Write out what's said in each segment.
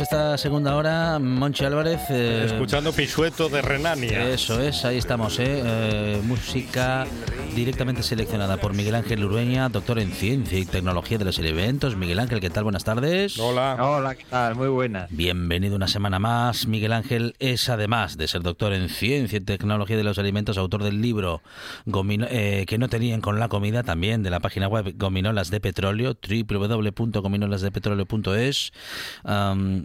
Eh, esta segunda hora. Monchi Álvarez. Eh, Escuchando Pisueto de Renania. Eso es, ahí estamos. Eh, música directamente seleccionada por Miguel Ángel Urueña, doctor en Ciencia y Tecnología de los Elementos. Miguel Ángel, ¿qué tal? Buenas tardes. Hola. Hola, ¿qué tal? Muy buenas. Bienvenido una semana más. Miguel Ángel es, además de ser doctor en Ciencia y Tecnología de los Alimentos, autor del libro eh, que no tenían con la comida, también de la página web Gominolas de Petróleo, www.gominolasdepetróleo.es.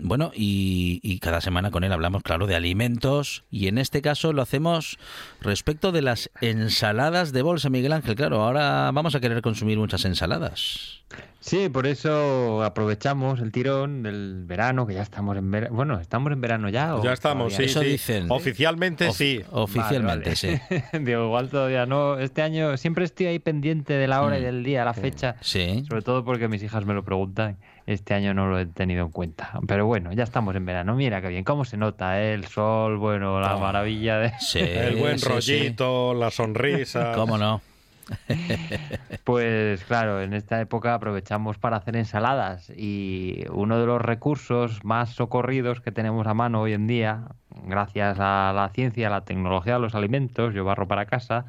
bueno, y, y cada semana con él hablamos, claro, de alimentos y en este caso lo hacemos respecto de las ensaladas de bolsa Miguel Ángel, claro, ahora vamos a querer consumir muchas ensaladas. Sí, por eso aprovechamos el tirón del verano, que ya estamos en verano. Bueno, ¿estamos en verano ya? ya estamos, sí, eso dicen. Oficialmente sí. Oficialmente, sí. Digo, igual todavía no. Este año siempre estoy ahí pendiente de la hora y mm. del día, la fecha. Sí. Sobre todo porque mis hijas me lo preguntan. Este año no lo he tenido en cuenta. Pero bueno, ya estamos en verano. Mira qué bien, cómo se nota ¿eh? el sol, bueno, la oh. maravilla de... el buen rollito, la sonrisa. ¿Cómo no? Pues claro, en esta época aprovechamos para hacer ensaladas y uno de los recursos más socorridos que tenemos a mano hoy en día, gracias a la ciencia, a la tecnología de los alimentos, yo barro para casa,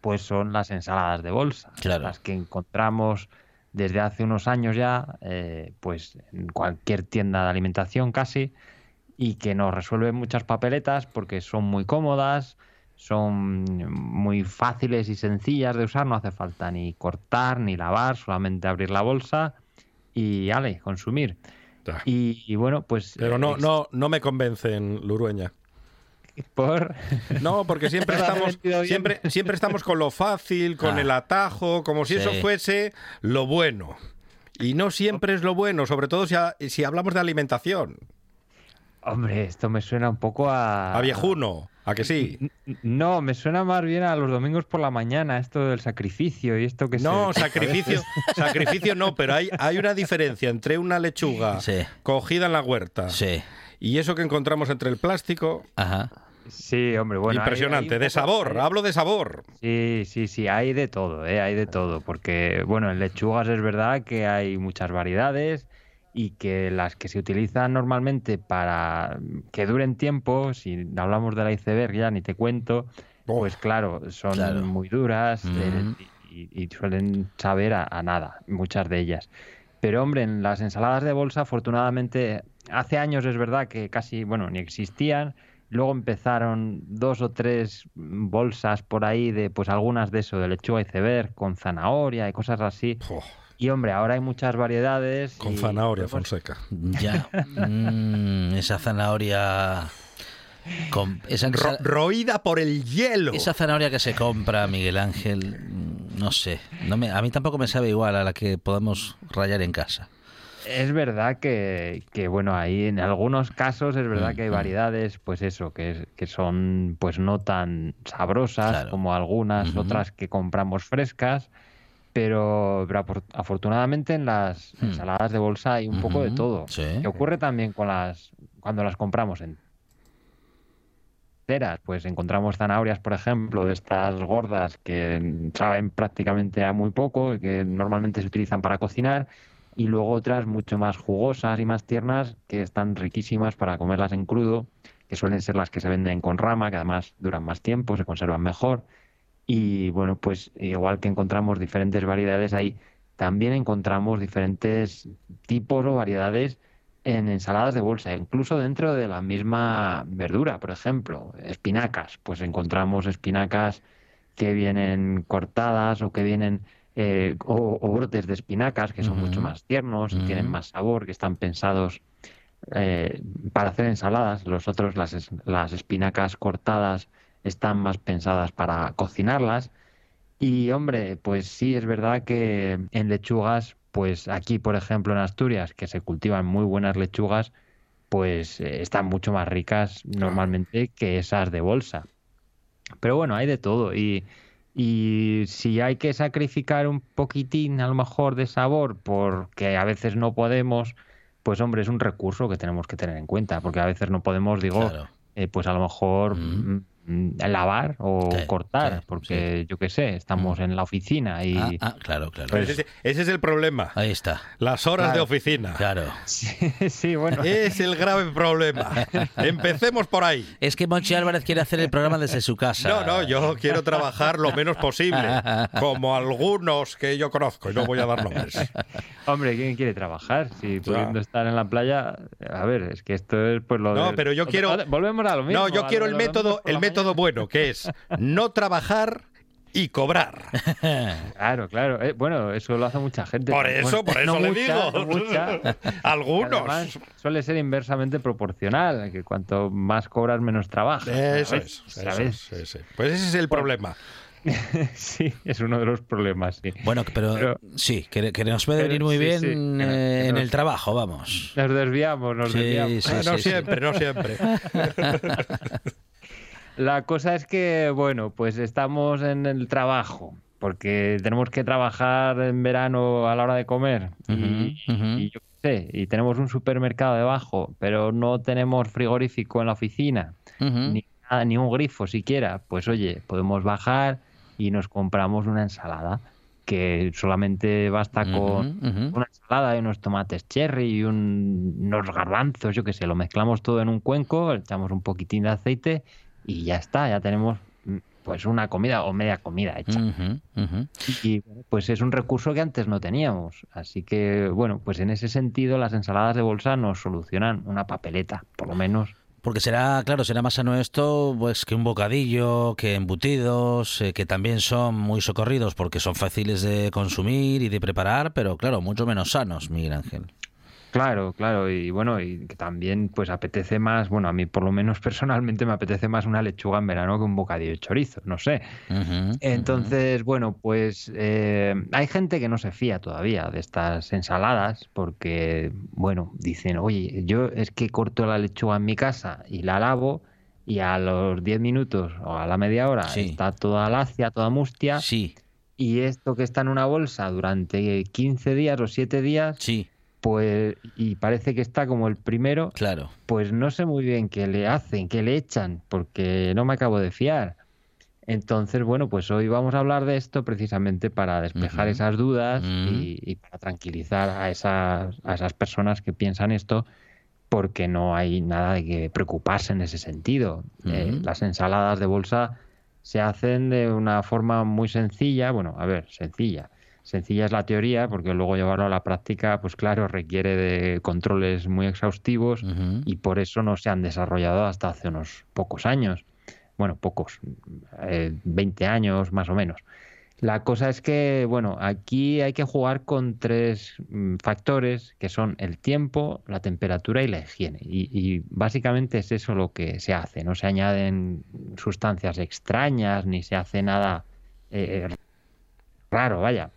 pues son las ensaladas de bolsa, las que encontramos desde hace unos años ya, eh, pues en cualquier tienda de alimentación casi, y que nos resuelven muchas papeletas porque son muy cómodas, son muy fáciles y sencillas de usar, no hace falta ni cortar ni lavar, solamente abrir la bolsa y ale, consumir. Y, bueno, pues Pero no no no me convencen, Lurueña. ¿Por? No, porque siempre estamos siempre siempre estamos con lo fácil, con ah. el atajo, como si eso fuese lo bueno. Y no siempre es lo bueno, sobre todo si, si hablamos de alimentación. Hombre, esto me suena un poco a... A viejuno, ¿a que sí? No, me suena más bien a los domingos por la mañana, esto del sacrificio y esto que No, sacrificio, sacrificio no, pero hay, hay una diferencia entre una lechuga cogida en la huerta y eso que encontramos entre el plástico... Ajá. Sí, hombre, bueno. Impresionante, de sabor, hablo de sabor. Sí, sí, sí, hay de todo, ¿eh? hay de todo, porque, bueno, en lechugas es verdad que hay muchas variedades y que las que se utilizan normalmente para que duren tiempo, si hablamos de la iceberg ya ni te cuento, pues claro, son muy duras eh, y, suelen saber a, nada, muchas de ellas. Pero hombre, en las ensaladas de bolsa, afortunadamente, hace años es verdad que casi, bueno, ni existían. Luego empezaron dos o tres bolsas por ahí de, pues algunas de eso, de lechuga iceberg con zanahoria y cosas así. Y hombre, ahora hay muchas variedades. Con zanahoria, Fonseca. Ya. Mm, esa zanahoria. Con, esa, roída por el hielo. Esa zanahoria que se compra, Miguel Ángel, mm, no sé. No me, a mí tampoco me sabe igual a la que podemos rayar en casa. Es verdad que, que, bueno, ahí en algunos casos es verdad mm, que hay variedades, pues eso, que, que son pues no tan sabrosas como algunas otras que compramos frescas pero, afortunadamente en las hmm. ensaladas de bolsa hay un poco de todo. ¿Qué ocurre también con las cuando las compramos en pues encontramos zanahorias, por ejemplo, de estas gordas que saben prácticamente a muy poco, que normalmente se utilizan para cocinar, y luego otras mucho más jugosas y más tiernas que están riquísimas para comerlas en crudo, que suelen ser las que se venden con rama, que además duran más tiempo, se conservan mejor. Y bueno, pues igual que encontramos diferentes variedades ahí, también encontramos diferentes tipos o variedades en ensaladas de bolsa, incluso dentro de la misma verdura, por ejemplo, espinacas, pues encontramos espinacas que vienen cortadas o que vienen eh, o, brotes de espinacas que son mucho más tiernos tienen más sabor, que están pensados eh, para hacer ensaladas. Los otros, las, las espinacas cortadas, están más pensadas para cocinarlas. Y hombre, pues sí, es verdad que en lechugas pues aquí, por ejemplo, en Asturias, que se cultivan muy buenas lechugas, pues eh, están mucho más ricas normalmente que esas de bolsa. Pero bueno, hay de todo. Y, y si hay que sacrificar un poquitín, a lo mejor, de sabor, porque a veces no podemos, pues hombre, es un recurso que tenemos que tener en cuenta, porque a veces no podemos, digo, eh, pues a lo mejor... Mm, lavar o cortar, porque yo qué sé, estamos mm. en la oficina y... Ah, ah claro, claro. Pues ese, es el problema. Ahí está. Las horas de oficina. Claro. Sí, bueno. Es el grave problema. Empecemos por ahí. Es que Monchi Álvarez quiere hacer el programa desde su casa. No, no, yo quiero trabajar lo menos posible, como algunos que yo conozco, y no voy a dar nombres. Hombre, ¿quién quiere trabajar? Si pudiendo estar en la playa, a ver, es que esto es pues lo No, pero yo quiero... Volvemos a lo mismo. No, yo quiero el método, el método todo bueno, que es no trabajar y cobrar. Claro, claro. Eh, bueno, eso lo hace mucha gente. Por eso, por eso le digo. Algunos. suele ser inversamente proporcional, que cuanto más cobras, menos trabajas. Eso es. Pues ese es el problema. sí, es uno de los problemas, sí. Bueno, pero, sí, que, nos puede venir muy bien eh, en el trabajo, vamos. Nos desviamos, nos desviamos. Ah, no siempre, no siempre. La cosa es que, bueno, pues estamos en el trabajo, porque tenemos que trabajar en verano a la hora de comer. y, yo sé, y tenemos un supermercado debajo, pero no tenemos frigorífico en la oficina, ni, ni un grifo siquiera. Pues oye, podemos bajar y nos compramos una ensalada que solamente basta con una ensalada y unos tomates cherry y unos garbanzos, yo qué sé, lo mezclamos todo en un cuenco, echamos un poquitín de aceite y ya está, ya tenemos mm, pues una comida o media comida hecha. Y pues es un recurso que antes no teníamos. Así que, bueno, pues en ese sentido las ensaladas de bolsa nos solucionan una papeleta, por lo menos. Porque será, claro, será más sano esto pues que un bocadillo, que embutidos, eh, que también son muy socorridos porque son fáciles de consumir y de preparar, pero claro, mucho menos sanos, Miguel Ángel. Claro, claro, y bueno, y que también pues apetece más, bueno, a mí por lo menos personalmente me apetece más una lechuga en verano que un bocadillo de chorizo, no sé. Entonces, bueno, pues eh, hay gente que no se fía todavía de estas ensaladas porque, bueno, dicen, oye, yo es que corto la lechuga en mi casa y la lavo y a los 10 minutos o a la media hora está toda lacia, toda mustia. Sí. Y esto que está en una bolsa durante 15 días o 7 días. Sí pues y parece que está como el primero, claro. pues no sé muy bien qué le hacen, qué le echan, porque no me acabo de fiar. Entonces, bueno, pues hoy vamos a hablar de esto precisamente para despejar esas dudas y, para tranquilizar a esas, a esas personas que piensan esto, porque no hay nada de que preocuparse en ese sentido. Eh, las ensaladas de bolsa se hacen de una forma muy sencilla, bueno, a ver, sencilla sencilla es la teoría, porque luego llevarlo a la práctica, pues claro, requiere de controles muy exhaustivos y por eso no se han desarrollado hasta hace unos pocos años. Bueno, pocos, 20 eh, años más o menos. La cosa es que, bueno, aquí hay que jugar con tres mm, factores que son el tiempo, la temperatura y la higiene. Y, básicamente es eso lo que se hace. No se añaden sustancias extrañas ni se hace nada eh, raro, vaya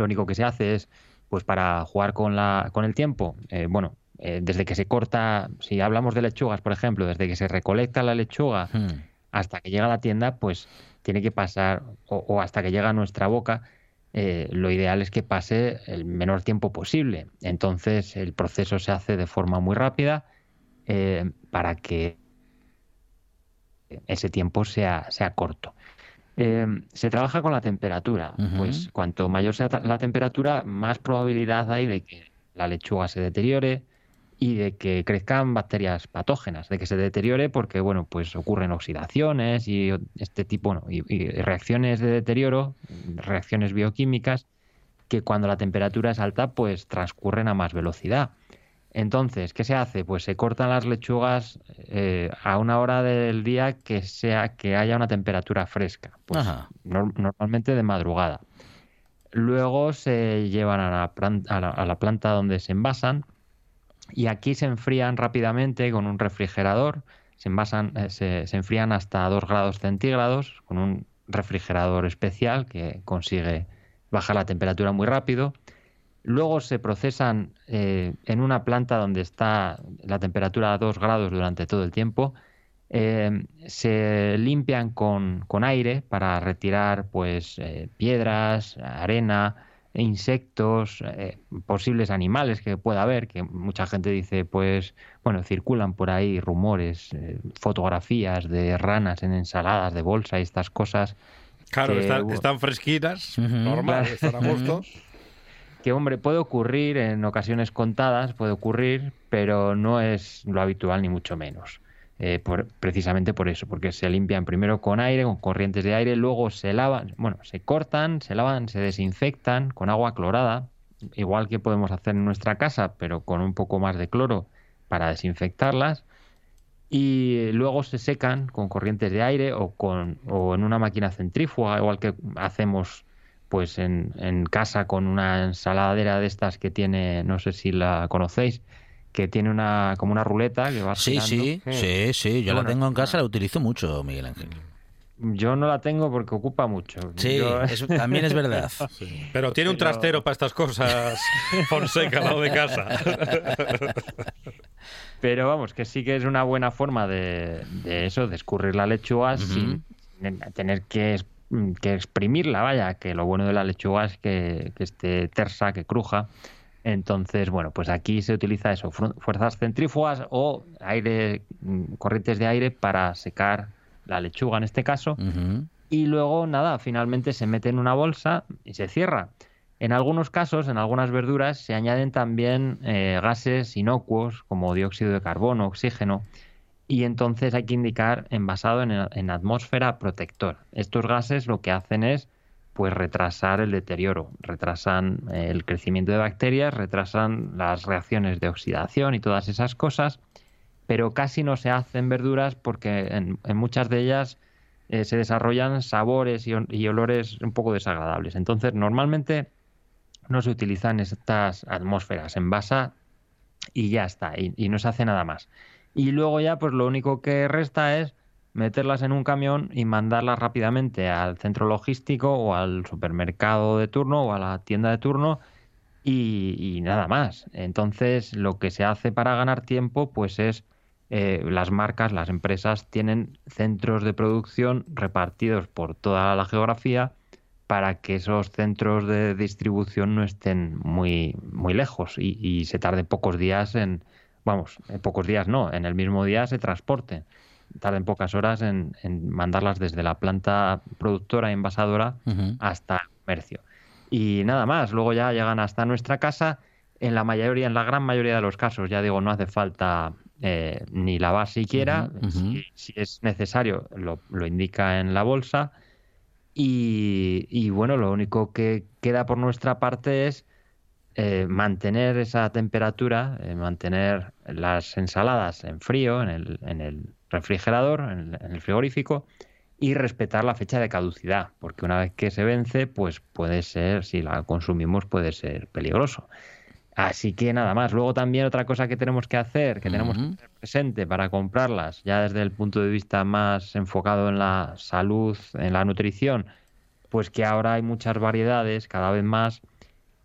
lo único que se hace es, pues para jugar con, la, con el tiempo, eh, bueno, eh, desde que se corta, si hablamos de lechugas, por ejemplo, desde que se recolecta la lechuga hmm. hasta que llega a la tienda, pues tiene que pasar, o, hasta que llega a nuestra boca, eh, lo ideal es que pase el menor tiempo posible. Entonces el proceso se hace de forma muy rápida para que ese tiempo sea, sea corto. Eh, se trabaja con la temperatura. Pues cuanto mayor sea la temperatura, más probabilidad hay de que la lechuga se deteriore y de que crezcan bacterias patógenas, de que se deteriore porque, bueno, pues ocurren oxidaciones y este tipo, y, reacciones de deterioro, reacciones bioquímicas, que cuando la temperatura es alta, pues transcurren a más velocidad. Entonces, ¿qué se hace? Pues se cortan las lechugas eh, a una hora del día que sea que haya una temperatura fresca, pues normalmente de madrugada. Luego se llevan a la, a, la, planta donde se envasan y aquí se enfrían rápidamente con un refrigerador. Se envasan, eh, se, se enfrían hasta 2 grados centígrados con un refrigerador especial que consigue bajar la temperatura muy rápido Luego se procesan eh, en una planta donde está la temperatura a 2 grados durante todo el tiempo. Eh, se limpian con, aire para retirar pues eh, piedras, arena, insectos, posibles animales que pueda haber, que mucha gente dice, pues, bueno, circulan por ahí rumores, fotografías de ranas en ensaladas de bolsa y estas cosas. Claro, están, fresquitas, normal, están a gusto que, hombre, puede ocurrir en ocasiones contadas, puede ocurrir, pero no es lo habitual ni mucho menos. Eh, precisamente por eso, porque se limpian primero con aire, con corrientes de aire, luego se lavan, bueno, se cortan, se lavan, se desinfectan con agua clorada, igual que podemos hacer en nuestra casa, pero con un poco más de cloro para desinfectarlas. Y luego se secan con corrientes de aire o, con, o en una máquina centrífuga, igual que hacemos pues en, en, casa con una ensaladera de estas que tiene, no sé si la conocéis, que tiene una como una ruleta que va Sí, sí, sí, sí, yo la tengo en casa, la utilizo mucho, Miguel Ángel. Yo no la tengo porque ocupa mucho. Sí, eso también es verdad. Pero tiene un trastero para estas cosas, Fonseca, al lado de casa. Pero vamos, que sí que es una buena forma de, de eso, de escurrir la lechuga sin tener que que exprimirla, vaya, que lo bueno de la lechuga es que, esté tersa, que cruja. Entonces, bueno, pues aquí se utiliza eso, fuerzas centrífugas o aire, mm, corrientes de aire para secar la lechuga en este caso. Y luego, nada, finalmente se mete en una bolsa y se cierra. En algunos casos, en algunas verduras, se añaden también eh, gases inocuos como dióxido de carbono, oxígeno, y entonces hay que indicar envasado en, atmósfera protector. Estos gases lo que hacen es pues retrasar el deterioro, retrasan eh, el crecimiento de bacterias, retrasan las reacciones de oxidación y todas esas cosas, pero casi no se hacen verduras porque en, muchas de ellas eh, se desarrollan sabores y, olores un poco desagradables. Entonces, normalmente no se utilizan estas atmósferas, envasa y ya está, y no se hace nada más y luego ya pues lo único que resta es meterlas en un camión y mandarlas rápidamente al centro logístico o al supermercado de turno o a la tienda de turno y, nada más. Entonces lo que se hace para ganar tiempo pues es eh, las marcas, las empresas tienen centros de producción repartidos por toda la geografía para que esos centros de distribución no estén muy, muy lejos y, y se tarde pocos días en, vamos, en pocos días no, en el mismo día se transporten. Tarden pocas horas en, mandarlas desde la planta productora envasadora hasta el comercio. Y nada más, luego ya llegan hasta nuestra casa. En la mayoría, en la gran mayoría de los casos, ya digo, no hace falta eh, ni lavar siquiera. si, es necesario, lo, lo, indica en la bolsa. Y, y, bueno, lo único que queda por nuestra parte es eh, mantener esa temperatura, eh, mantener las ensaladas en frío, en el, refrigerador, en el, frigorífico, y respetar la fecha de caducidad, porque una vez que se vence, pues puede ser, si la consumimos, puede ser peligroso. Así que nada más. Luego también otra cosa que tenemos que hacer, que tenemos que tener presente para comprarlas, ya desde el punto de vista más enfocado en la salud, en la nutrición, pues que ahora hay muchas variedades, cada vez más,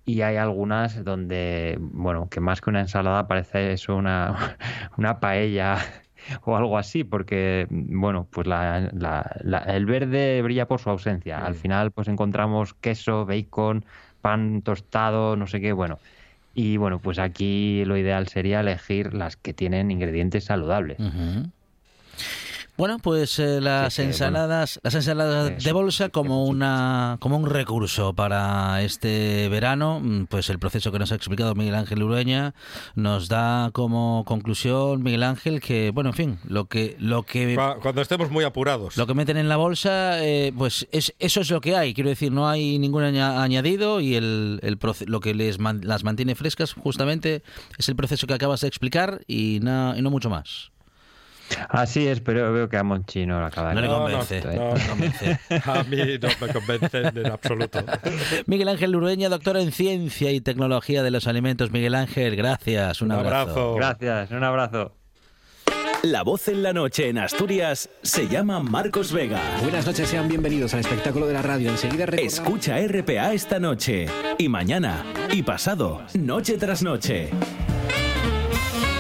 y hay algunas donde, bueno, que más que una ensalada parece eso una, una paella o algo así, porque, bueno, pues el verde brilla por su ausencia. Al final, pues encontramos queso, bacon, pan tostado, no sé qué, bueno. Y bueno, pues aquí lo ideal sería elegir las que tienen ingredientes saludables. Bueno, pues eh, las ensaladas, las ensaladas de bolsa como una como un recurso para este verano, mm, pues el proceso que nos ha explicado Miguel Ángel Urueña nos da como conclusión Miguel Ángel que bueno, en fin, lo que lo que cuando estemos muy apurados. Lo que meten en la bolsa, eh, pues es, eso es lo que hay, quiero decir, no hay ningún añadido y el, el lo que les las mantiene frescas justamente es el proceso que acabas de explicar y, y no mucho más. Así es, pero veo que a Monchi no lo acaba de No le convence. A mí no me convence en absoluto. Miguel Ángel Urueña, doctor en Ciencia y Tecnología de los Alimentos. Miguel Ángel, gracias. Un, abrazo. Gracias, un abrazo. La voz en la noche en Asturias se llama Marcos Vega. Buenas noches, sean bienvenidos al espectáculo de la radio. Enseguida Escucha RPA esta noche y mañana y pasado, noche tras noche.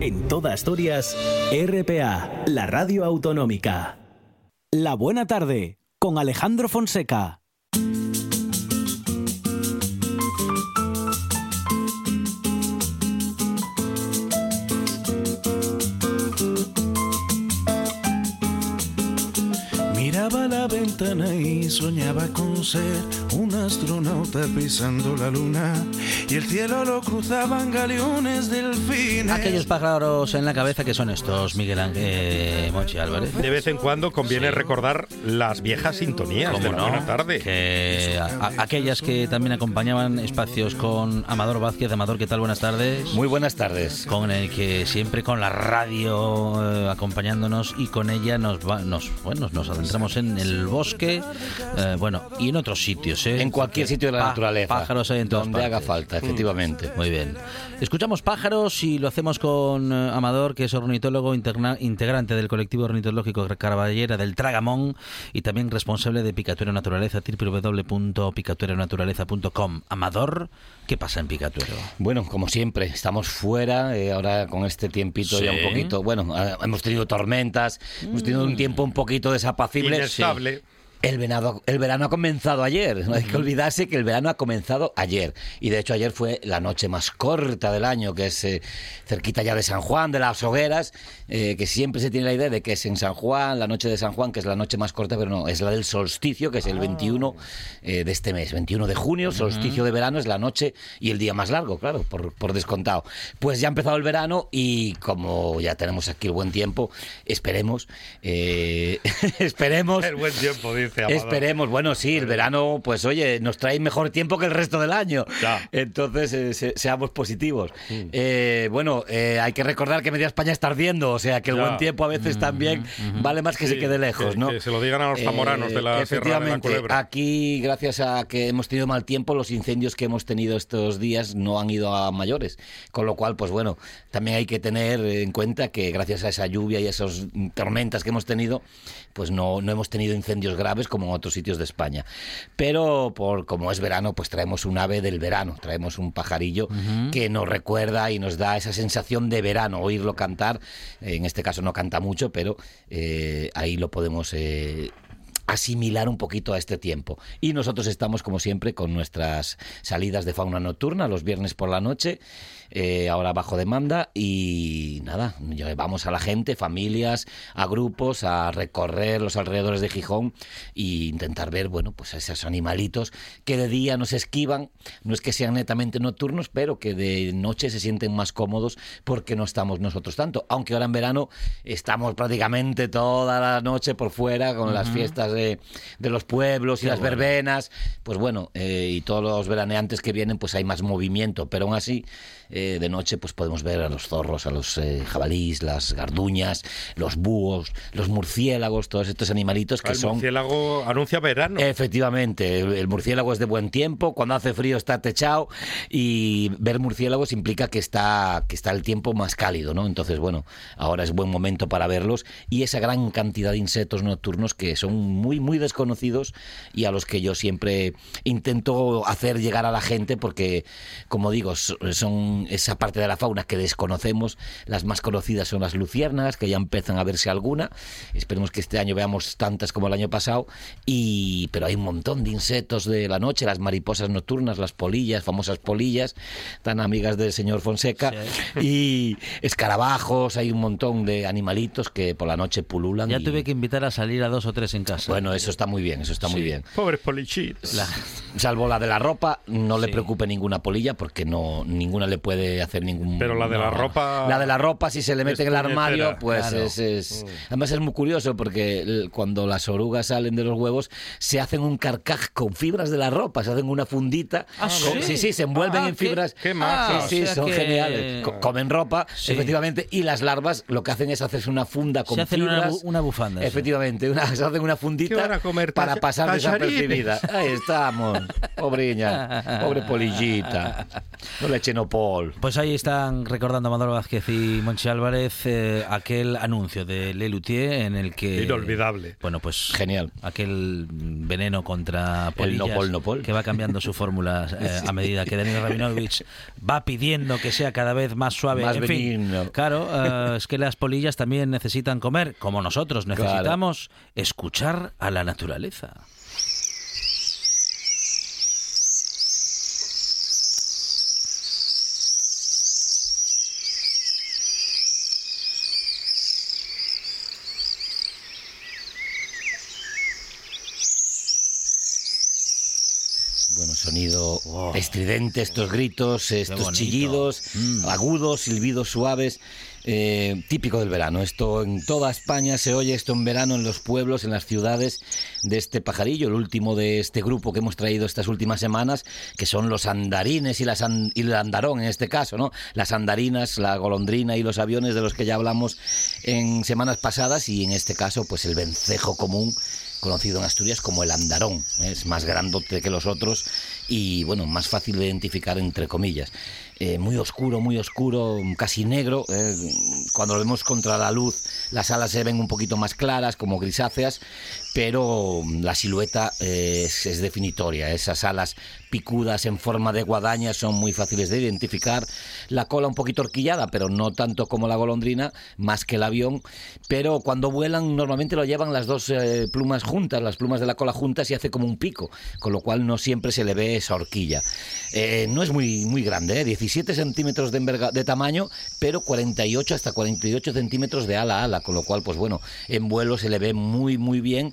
En toda Asturias, RPA, la radio autonómica. La buena tarde, con Alejandro Fonseca. Miraba la ventana y soñaba con ser un astronauta pisando la luna y el cielo lo cruzaban galeones delfines. Aquellos pájaros en la cabeza que son estos, Miguel Ángel eh, Monchi Álvarez. De vez en cuando conviene recordar las viejas sintonías de la buena tarde. Que aquellas que también acompañaban espacios con Amador Vázquez. Amador, ¿qué tal? Buenas tardes. Muy buenas tardes. Con el que siempre con la radio eh, acompañándonos y con ella nos, nos, bueno, nos adentramos en el bosque, eh, bueno, y en otros sitios. En cualquier sitio de la naturaleza. Pájaros hay en Donde haga falta efectivamente. Muy bien. Escuchamos pájaros y lo hacemos con eh, Amador, que es ornitólogo integrante del colectivo ornitológico Carballera del Tragamón y también responsable de Picatuero Naturaleza, www.picatueronaturaleza.com. Amador, ¿qué pasa en Picatuero? Bueno, como siempre, estamos fuera, eh, ahora con este tiempito ya un poquito, bueno, hemos tenido tormentas, hemos tenido un tiempo un poquito desapacible. Inestable. El verano, el verano ha comenzado ayer. No hay que olvidarse que el verano ha comenzado ayer. Y de hecho ayer fue la noche más corta del año, que es eh, cerquita ya de San Juan, de las hogueras, eh, que siempre se tiene la idea de que es en San Juan, la noche de San Juan, que es la noche más corta, pero no, es la del solsticio, que es el 21 ah. eh, de este mes, 21 de junio, solsticio de verano es la noche y el día más largo, claro, por, por descontado. Pues ya ha empezado el verano y como ya tenemos aquí el buen tiempo, esperemos, esperemos... El buen tiempo, dice. Esperemos, bueno, sí, el verano, pues oye, nos trae mejor tiempo que el resto del año. Entonces, eh, seamos positivos. Mm. Eh, bueno, eh, hay que recordar que media España está ardiendo, o sea que el buen tiempo a veces mm, también vale más que se quede lejos, ¿no? Que se lo digan a los zamoranos de la Sierra de la Culebra. Aquí, gracias a que hemos tenido mal tiempo, los incendios que hemos tenido estos días no han ido a mayores. Con lo cual, pues bueno, también hay que tener en cuenta que gracias a esa lluvia y a esas tormentas que hemos tenido, pues no, no hemos tenido incendios graves como en otros sitios de España. Pero por como es verano, pues traemos un ave del verano, traemos un pajarillo que nos recuerda y nos da esa sensación de verano, oírlo cantar. En este caso no canta mucho, pero eh, ahí lo podemos eh, asimilar un poquito a este tiempo. Y nosotros estamos, como siempre, con nuestras salidas de fauna nocturna los viernes por la noche, eh, ahora bajo demanda, y nada, llevamos a la gente, familias, a grupos, a recorrer los alrededores de Gijón e intentar ver, bueno, pues a esos animalitos que de día nos esquivan, no es que sean netamente nocturnos, pero que de noche se sienten más cómodos porque no estamos nosotros tanto, aunque ahora en verano estamos prácticamente toda la noche por fuera con las fiestas de, los pueblos y las verbenas, pues bueno, eh, y todos los veraneantes que vienen, pues hay más movimiento, pero aún así, eh, de noche, pues podemos ver a los zorros, a los eh, jabalís, las garduñas, los búhos, los murciélagos, todos estos animalitos que son... El murciélago anuncia verano. Efectivamente, el, murciélago es de buen tiempo, cuando hace frío está techado y ver murciélagos implica que está, que está el tiempo más cálido, ¿no? Entonces, bueno, ahora es buen momento para verlos y esa gran cantidad de insectos nocturnos que son muy, muy desconocidos y a los que yo siempre intento hacer llegar a la gente porque, como digo, son esa parte de la fauna que desconocemos. Las más conocidas son las luciérnagas, que ya empiezan a verse alguna. Esperemos que este año veamos tantas como el año pasado. Y, pero hay un montón de insectos de la noche, las mariposas nocturnas, las polillas, famosas polillas, tan amigas del señor Fonseca, y escarabajos, hay un montón de animalitos que por la noche pululan. Ya tuve que invitar a salir a dos o tres en casa. Bueno, eso está muy bien, eso está muy bien. Pobres polichitos. Salvo la de la ropa, no le preocupe ninguna polilla porque no ninguna le puede hacer ningún. Pero la de la ropa. La de la ropa, si se le mete en el armario, pues es, mm. Además es muy curioso porque cuando las orugas salen de los huevos, se hacen un carcaj con fibras de la ropa, se hacen una fundita. ¿Ah, sí? sí? se envuelven ah, en fibras. Qué, más. sí, sí, son geniales. Comen ropa, efectivamente, y las larvas lo que hacen es hacerse una funda con se hacen fibras. Una, bufanda. Efectivamente, una, se hacen una fundita para pasar desapercibida. Ahí estamos, pobreña, pobre polillita. No le echen Pues ahí están recordando Amador Vázquez y Monchi Álvarez eh, aquel anuncio de Lelutier en el que... Inolvidable. Bueno, pues... Genial. Aquel veneno contra polillas que va cambiando su fórmula eh, a medida que Daniel Rabinovich va pidiendo que sea cada vez más suave. Más en claro, eh, es que las polillas también necesitan comer, como nosotros necesitamos escuchar a la naturaleza. Sonido estridente, estos gritos, estos chillidos, mm. agudos, silbidos suaves. Eh, típico del verano. Esto en toda España se oye esto en verano en los pueblos, en las ciudades de este pajarillo, el último de este grupo que hemos traído estas últimas semanas, que son los andarines y, las y el andarón en este caso, ¿no? Las andarinas, la golondrina y los aviones de los que ya hablamos en semanas pasadas y en este caso pues el vencejo común conocido en Asturias como el andarón. Es más grandote que los otros y bueno, más fácil de identificar entre comillas. Eh, muy oscuro, muy oscuro, casi negro. Eh, cuando lo vemos contra la luz, las alas se ven un poquito más claras, como grisáceas, pero la silueta es, es, definitoria. Esas alas picudas en forma de guadaña son muy fáciles de identificar. La cola un poquito horquillada, pero no tanto como la golondrina, más que el avión. Pero cuando vuelan, normalmente lo llevan las dos eh, plumas juntas, las plumas de la cola juntas, y hace como un pico, con lo cual no siempre se le ve esa horquilla. Eh, no es muy, muy grande, ¿eh? 17 centímetros de, de tamaño, pero 48 hasta 48 centímetros de ala a ala, con lo cual, pues bueno, en vuelo se le ve muy, muy bien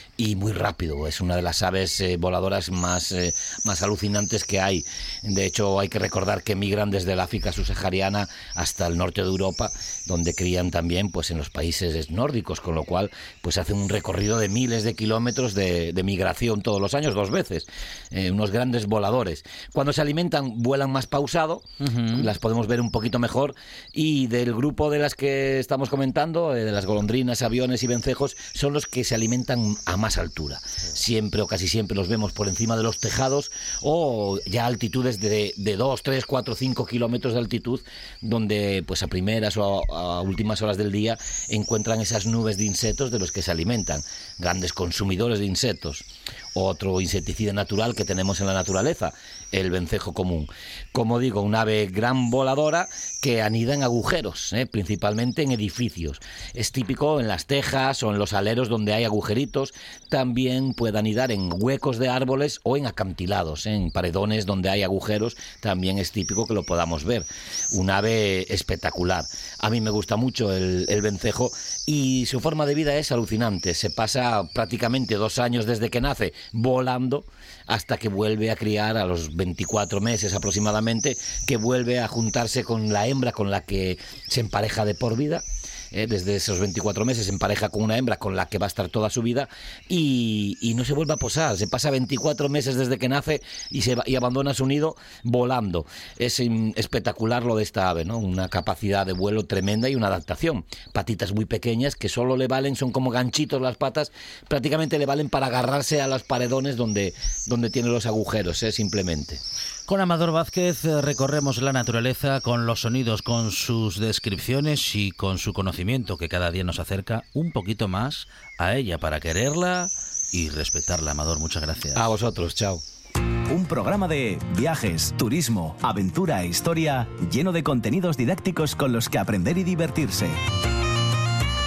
y muy rápido. Es una de las aves eh, voladoras más, eh, más alucinantes que hay. De hecho, hay que recordar que migran desde el África subsahariana hasta el norte de Europa, donde crían también pues, en los países nórdicos, con lo cual pues hacen un recorrido de miles de kilómetros de, migración todos los años, dos veces. Eh, unos grandes voladores. Cuando se alimentan, vuelan más pausado, las podemos ver un poquito mejor. Y del grupo de las que estamos comentando, de las golondrinas, aviones y vencejos, son los que se alimentan a más altura. Siempre o casi siempre los vemos por encima de los tejados o ya altitudes de, de 2, 3, 4, 5 kilómetros de altitud, donde pues a primeras o a, últimas horas del día encuentran esas nubes de insectos de los que se alimentan, grandes consumidores de insectos. Otro insecticida natural que tenemos en la naturaleza, el vencejo común. Como digo, un ave gran voladora que anida en agujeros, ¿eh? principalmente en edificios. Es típico en las tejas o en los aleros donde hay agujeritos. También puede anidar en huecos de árboles o en acantilados, ¿eh? en paredones donde hay agujeros. También es típico que lo podamos ver. Un ave espectacular. A mí me gusta mucho el, el vencejo y su forma de vida es alucinante. Se pasa prácticamente dos años desde que nace volando hasta que vuelve a criar a los 24 meses aproximadamente, que vuelve a juntarse con la hembra con la que se empareja de por vida eh, desde esos 24 meses en pareja con una hembra con la que va a estar toda su vida y, no se vuelve a posar. Se pasa 24 meses desde que nace y, se y abandona su nido volando. Es espectacular lo de esta ave, ¿no? Una capacidad de vuelo tremenda y una adaptación. Patitas muy pequeñas que solo le valen, son como ganchitos las patas, prácticamente le valen para agarrarse a las paredones donde, donde tiene los agujeros, ¿eh? simplemente. Con Amador Vázquez eh, recorremos la naturaleza con los sonidos, con sus descripciones y con su conocimiento que cada día nos acerca un poquito más a ella para quererla y respetarla. Amador, muchas gracias. A vosotros, chao. Un programa de viajes, turismo, aventura e historia lleno de contenidos didácticos con los que aprender y divertirse.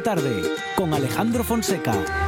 Tarde con Alejandro Fonseca.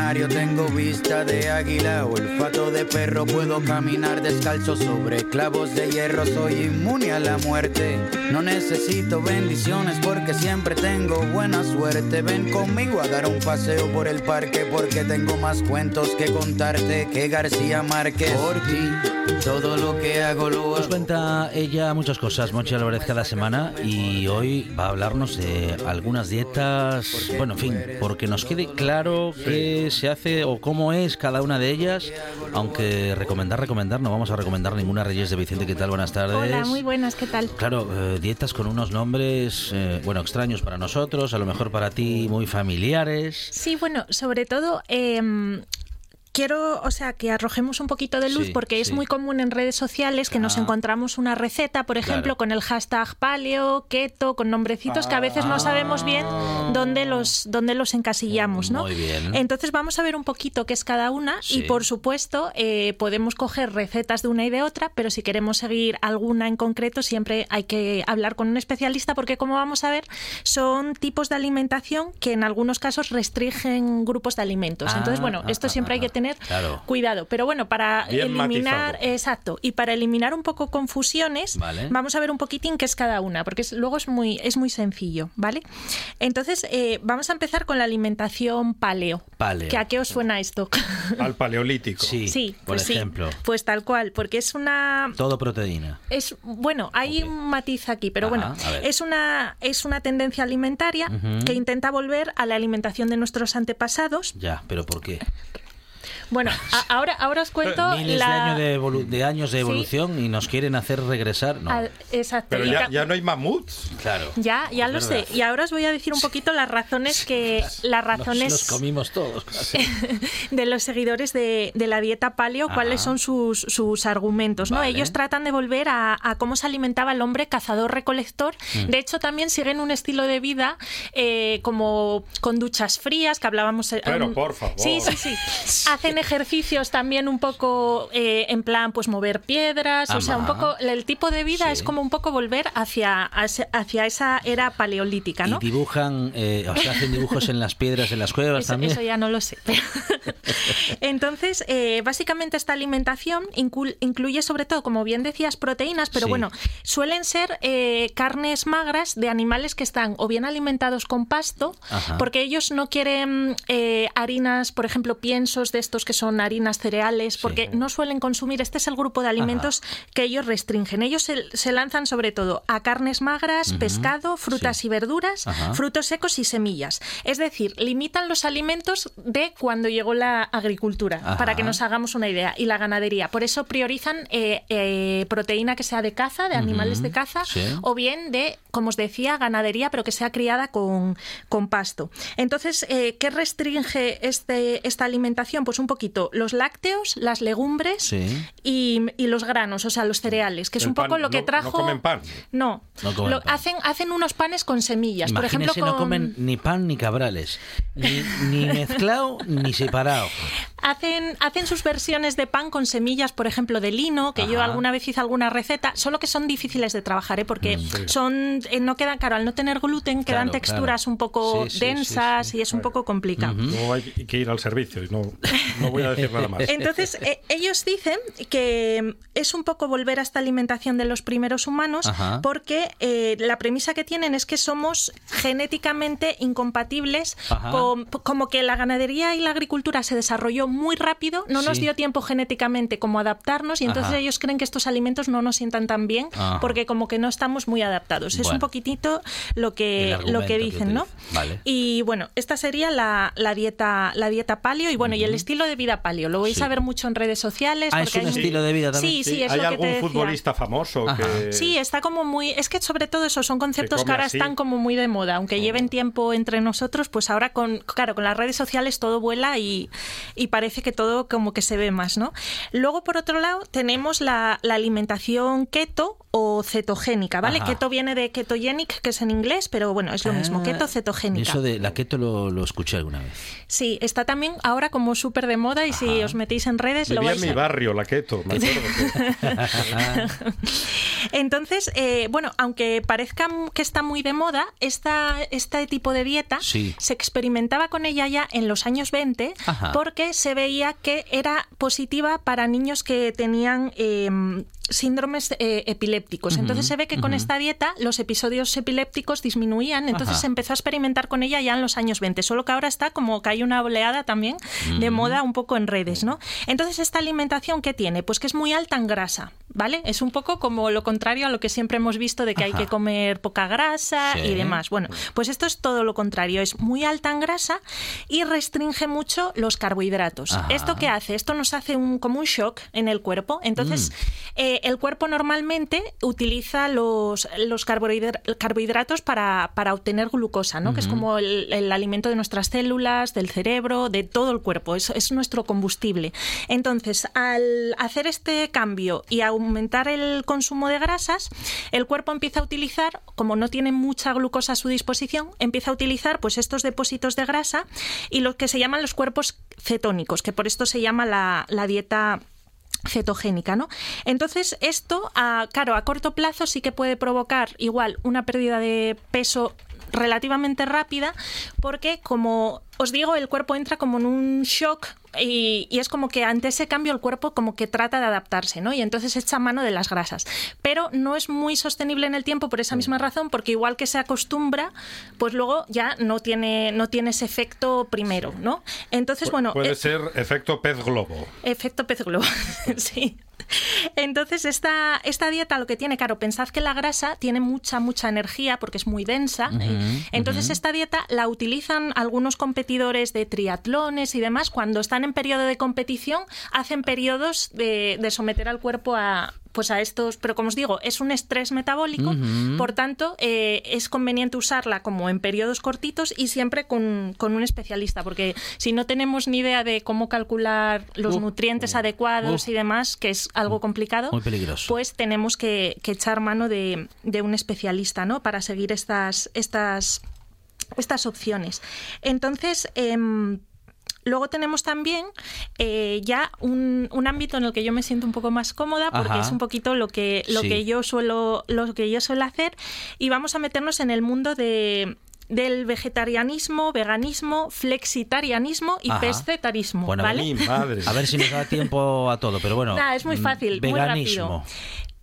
tengo vista de águila, olfato de perro, puedo caminar descalzo sobre clavos de hierro, soy inmune a la muerte. No necesito bendiciones porque siempre tengo buena suerte. Ven conmigo a dar un paseo por el parque porque tengo más cuentos que contarte que García Márquez. Por ti, todo lo que hago lo Nos cuenta ella muchas cosas, Monchi Álvarez, cada semana y hoy va a hablarnos de algunas dietas, bueno, en fin, porque nos quede claro que se hace o cómo es cada una de ellas, aunque recomendar, recomendar, no vamos a recomendar ninguna Reyes de Vicente. ¿Qué tal? Buenas tardes. Hola, muy buenas, ¿qué tal? Claro, eh, dietas con unos nombres, eh, bueno, extraños para nosotros, a lo mejor para ti muy familiares. Sí, bueno, sobre todo... Eh, quiero, o sea, que arrojemos un poquito de luz porque es muy común en redes sociales que nos ah. encontramos una receta, por ejemplo, con el hashtag paleo, keto, con nombrecitos que a veces no sabemos bien ah. dónde los, dónde los encasillamos, ¿no? Muy bien. Entonces vamos a ver un poquito qué es cada una y, por supuesto, eh, podemos coger recetas de una y de otra, pero si queremos seguir alguna en concreto, siempre hay que hablar con un especialista porque, como vamos a ver, son tipos de alimentación que en algunos casos restringen grupos de alimentos. Entonces, ah, bueno, esto siempre hay que tener cuidado. Pero bueno, para eliminar, exacto, y para eliminar un poco confusiones, vamos a ver un poquitín qué es cada una, porque luego es muy, es muy sencillo, ¿vale? Entonces, eh, vamos a empezar con la alimentación paleo. Paleo. ¿Que ¿A qué os suena esto? Al paleolítico. Sí, por pues ejemplo. pues tal cual, porque es una... Todo proteína. Es, bueno, hay un matiz aquí, pero bueno, es una, es una tendencia alimentaria que intenta volver a la alimentación de nuestros antepasados. Ya, pero ¿por qué? Bueno, ahora, ahora os cuento. Miles de, años de, evolución y nos quieren hacer regresar. No. exacto. Pero ya, no hay mamuts. Claro. Ya, ya lo sé. Y ahora os voy a decir un poquito las razones que. Las razones. Nos, comimos todos. de los seguidores de, la dieta paleo, cuáles son sus, sus argumentos. ¿no? Ellos tratan de volver a, cómo se alimentaba el hombre cazador-recolector. Mm. De hecho, también siguen un estilo de vida eh, como con duchas frías, que hablábamos. Pero, por favor. Sí, sí, sí. Hacen ejercicios también un poco eh, en plan, pues mover piedras, o sea, un poco, el tipo de vida es como un poco volver hacia, hacia esa era paleolítica, ¿no? Y dibujan, eh, o sea, hacen dibujos en las piedras, en las cuevas también. Eso ya no lo sé. Entonces, eh, básicamente esta alimentación incluye sobre todo, como bien decías, proteínas, pero bueno, suelen ser carnes magras de animales que están o bien alimentados con pasto, porque ellos no quieren harinas, por ejemplo, piensos de estos que son harinas cereales, porque no suelen consumir, este es el grupo de alimentos que ellos restringen. Ellos se, lanzan sobre todo a carnes magras, pescado, frutas y verduras, frutos secos y semillas. Es decir, limitan los alimentos de cuando llegó la agricultura, para que nos hagamos una idea, y la ganadería. Por eso priorizan eh, eh, proteína que sea de caza, de animales de caza, o bien de, como os decía, ganadería, pero que sea criada con, con pasto. Entonces, eh, ¿qué restringe este, esta alimentación? Pues un poquito los lácteos, las legumbres y, los granos, o sea, los cereales, que es un poco lo que trajo. ¿No comen pan? No. Hacen, hacen unos panes con semillas. Por ejemplo, no comen ni pan ni cabrales, ni, ni mezclado ni separado. Hacen, hacen sus versiones de pan con semillas, por ejemplo, de lino, que yo alguna vez hice alguna receta, solo que son difíciles de trabajar, ¿eh? porque mm, son eh, no quedan, claro, al no tener gluten, quedan texturas un poco densas y es un poco complicado. No hay que ir al servicio no, no voy a decir nada más. Entonces, eh, ellos dicen que es un poco volver a esta alimentación de los primeros humanos, porque la premisa que tienen es que somos genéticamente incompatibles, con, como que la ganadería y la agricultura se desarrolló muy rápido, no nos dio tiempo genéticamente como adaptarnos y entonces ellos creen que estos alimentos no nos sientan tan bien porque como que no estamos muy adaptados. Es un poquitito lo que, lo que dicen, ¿no? Y bueno, esta sería la, la, dieta la dieta paleo y bueno, y el estilo de vida paleo. Lo vais a ver mucho en redes sociales. Ah, es un estilo de vida también. Sí, sí, ¿Hay algún futbolista famoso que... Sí, está como muy... Es que sobre todo eso, son conceptos que ahora están como muy de moda, aunque oh. lleven tiempo entre nosotros, pues ahora con, claro, con las redes sociales todo vuela y, y parece que todo como que se ve más, ¿no? Luego, por otro lado, tenemos la, alimentación keto o cetogénica, ¿vale? Keto viene de ketogenic, que es en inglés, pero bueno, es lo mismo, ah, keto cetogénica. Eso de la keto lo, escuché alguna vez. Sí, está también ahora como súper de moda y si os metéis en redes lo vais en mi barrio, la keto, me Entonces, eh, bueno, aunque parezca que está muy de moda, esta, este tipo de dieta se experimentaba con ella ya en los años 20 porque se veía que era positiva para niños que tenían em, síndromes eh, epilépticos. Entonces se ve que con esta dieta los episodios epilépticos disminuían, entonces se empezó a experimentar con ella ya en los años 20, solo que ahora está como que hay una oleada también de moda un poco en redes, ¿no? Entonces esta alimentación que tiene, pues que es muy alta en grasa, ¿vale? Es un poco como lo contrario a lo que siempre hemos visto de que hay que comer poca grasa y demás. Bueno, pues esto es todo lo contrario, es muy alta en grasa y restringe mucho los carbohidratos. ¿Esto qué hace? Esto nos hace un, como un shock en el cuerpo. Entonces, mm. eh, el cuerpo normalmente utiliza los, los carbohidratos para, para, obtener glucosa, ¿no? que es como el, alimento de nuestras células, del cerebro, de todo el cuerpo, es, es nuestro combustible. Entonces, al hacer este cambio y aumentar el consumo de grasas, el cuerpo empieza a utilizar, como no tiene mucha glucosa a su disposición, empieza a utilizar pues estos depósitos de grasa y lo que se llaman los cuerpos cetónicos, que por esto se llama la, la dieta cetogénica, ¿no? Entonces, esto, a, claro, a corto plazo sí que puede provocar igual una pérdida de peso relativamente rápida porque como os digo el cuerpo entra como en un shock y, es como que ante ese cambio el cuerpo como que trata de adaptarse, ¿no? Y entonces echa mano de las grasas. Pero no es muy sostenible en el tiempo por esa misma razón, porque igual que se acostumbra, pues luego ya no tiene, no tiene ese efecto primero, ¿no? Entonces, bueno... Puede eh, ser efecto pez globo. Efecto pez globo, sí. Entonces, esta, esta dieta lo que tiene, claro, pensad que la grasa tiene mucha, mucha energía porque es muy densa. Entonces, esta dieta la utilizan algunos competidores de triatlones y demás. Cuando están en periodo de competición, hacen periodos de, de someter al cuerpo a, pues a estos, pero como os digo, es un estrés metabólico, por tanto, eh, es conveniente usarla como en periodos cortitos y siempre con, un especialista, porque si no tenemos ni idea de cómo calcular los nutrientes adecuados y demás, que es algo complicado, pues tenemos que, echar mano de, de, un especialista, ¿no? Para seguir estas, estas, estas opciones. Entonces, em, Luego tenemos también eh, ya un, ámbito en el que yo me siento un poco más cómoda porque es un poquito lo que, lo que yo suelo, lo que yo suelo hacer y vamos a meternos en el mundo de, del vegetarianismo, veganismo, flexitarianismo y pescetarismo. ¿vale? A ver si nos da tiempo a todo, pero bueno. es muy fácil, veganismo. muy rápido.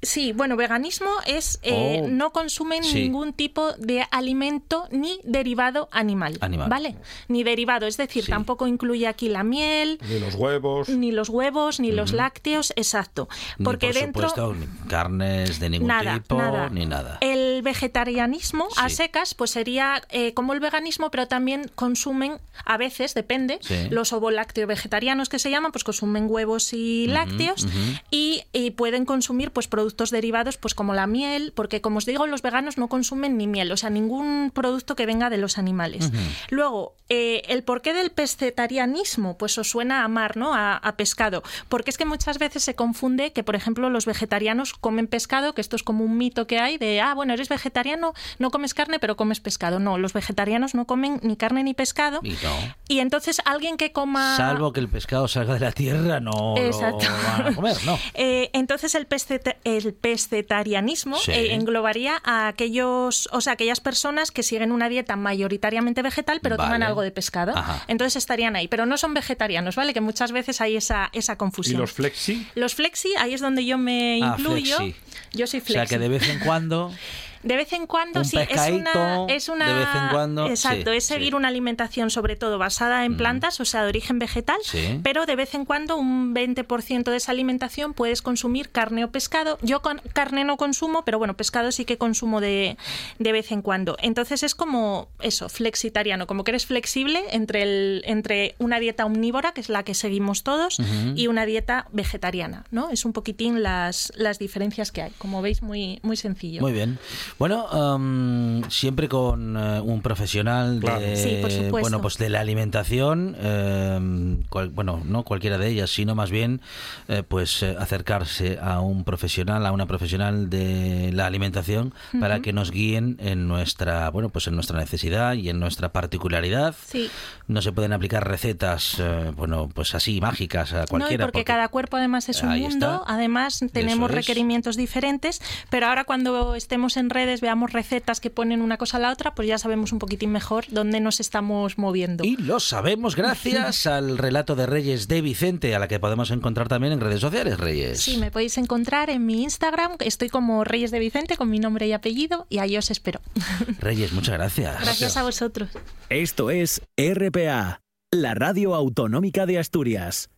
Sí, bueno, veganismo es eh, Oh. no consumen Sí. ningún tipo de alimento ni derivado animal, Animal. ¿vale? Ni derivado, es decir, Sí. tampoco incluye aquí la miel, Ni los huevos. ni los huevos, ni los lácteos, exacto. Ni, Porque por dentro supuesto, ni carnes de ningún nada, tipo, nada. ni nada. El vegetarianismo a secas, pues sería eh, como el veganismo, pero también consumen, a veces, depende, Sí. los ovolácteo vegetarianos que se llaman, pues consumen huevos y lácteos y, y pueden consumir pues productos derivados, pues como la miel, porque como os digo, los veganos no consumen ni miel, o sea, ningún producto que venga de los animales. Luego, eh, el porqué del pescetarianismo, pues os suena a mar, ¿no? A, a pescado. Porque es que muchas veces se confunde que, por ejemplo, los vegetarianos comen pescado, que esto es como un mito que hay de, ah, bueno, eres vegetariano, no comes carne, pero comes pescado. No, los vegetarianos no comen ni carne ni pescado. Y no. Y entonces alguien que coma... Salvo que el pescado salga de la tierra, no Exacto. lo van a comer, ¿no? Eh, entonces el, pesceta- el pescetarianismo Sí. eh, englobaría a aquellos, o sea, aquellas personas que siguen una dieta mayoritariamente vegetal, pero toman algo de pescado. Ajá. Entonces estarían ahí, pero no son vegetarianos, ¿vale? Que muchas veces hay esa, esa ¿Y confusión. los flexi? Los flexi, ahí es donde yo me Ah, incluyo. flexi. Yo soy O flexi. sea, que de vez en cuando... De vez en cuando, Un sí, es una, es una. de vez en cuando, Exacto, sí, es seguir sí. una alimentación sobre todo basada en plantas, o sea, de origen vegetal, Sí. pero de vez en cuando un 20% de esa alimentación puedes consumir carne o pescado. Yo con carne no consumo, pero bueno, pescado sí que consumo de, de vez en cuando. Entonces es como eso, flexitariano, como que eres flexible entre, el, entre una dieta omnívora, que es la que seguimos todos, y una dieta vegetariana, ¿no? Es un poquitín las, las diferencias que hay. Como veis, muy, muy sencillo. Muy bien. Bueno, am, siempre con eh, un profesional Claro. de, Sí, por supuesto. bueno, pues de la alimentación, em, cual- bueno, no cualquiera de ellas, sino más bien, eh, pues eh, acercarse a un profesional, a una profesional de la alimentación, para que nos guíen en nuestra, bueno, pues en nuestra necesidad y en nuestra particularidad. Sí. No se pueden aplicar recetas, bueno, pues así mágicas a No, y cualquiera. porque, cada cuerpo además es un mundo, está. además tenemos es. requerimientos diferentes, pero ahora cuando estemos en redes, veamos recetas que ponen una cosa a la otra, pues ya sabemos un poquitín mejor dónde nos estamos moviendo. Y lo sabemos gracias al relato de Reyes de Vicente, a la que podemos encontrar también en redes sociales, Reyes. Sí, me podéis encontrar en mi Instagram, estoy como Reyes de Vicente con mi nombre y apellido y ahí os espero. Reyes, muchas gracias. Gracias a vosotros. Esto es RPA, la radio autonómica de Asturias.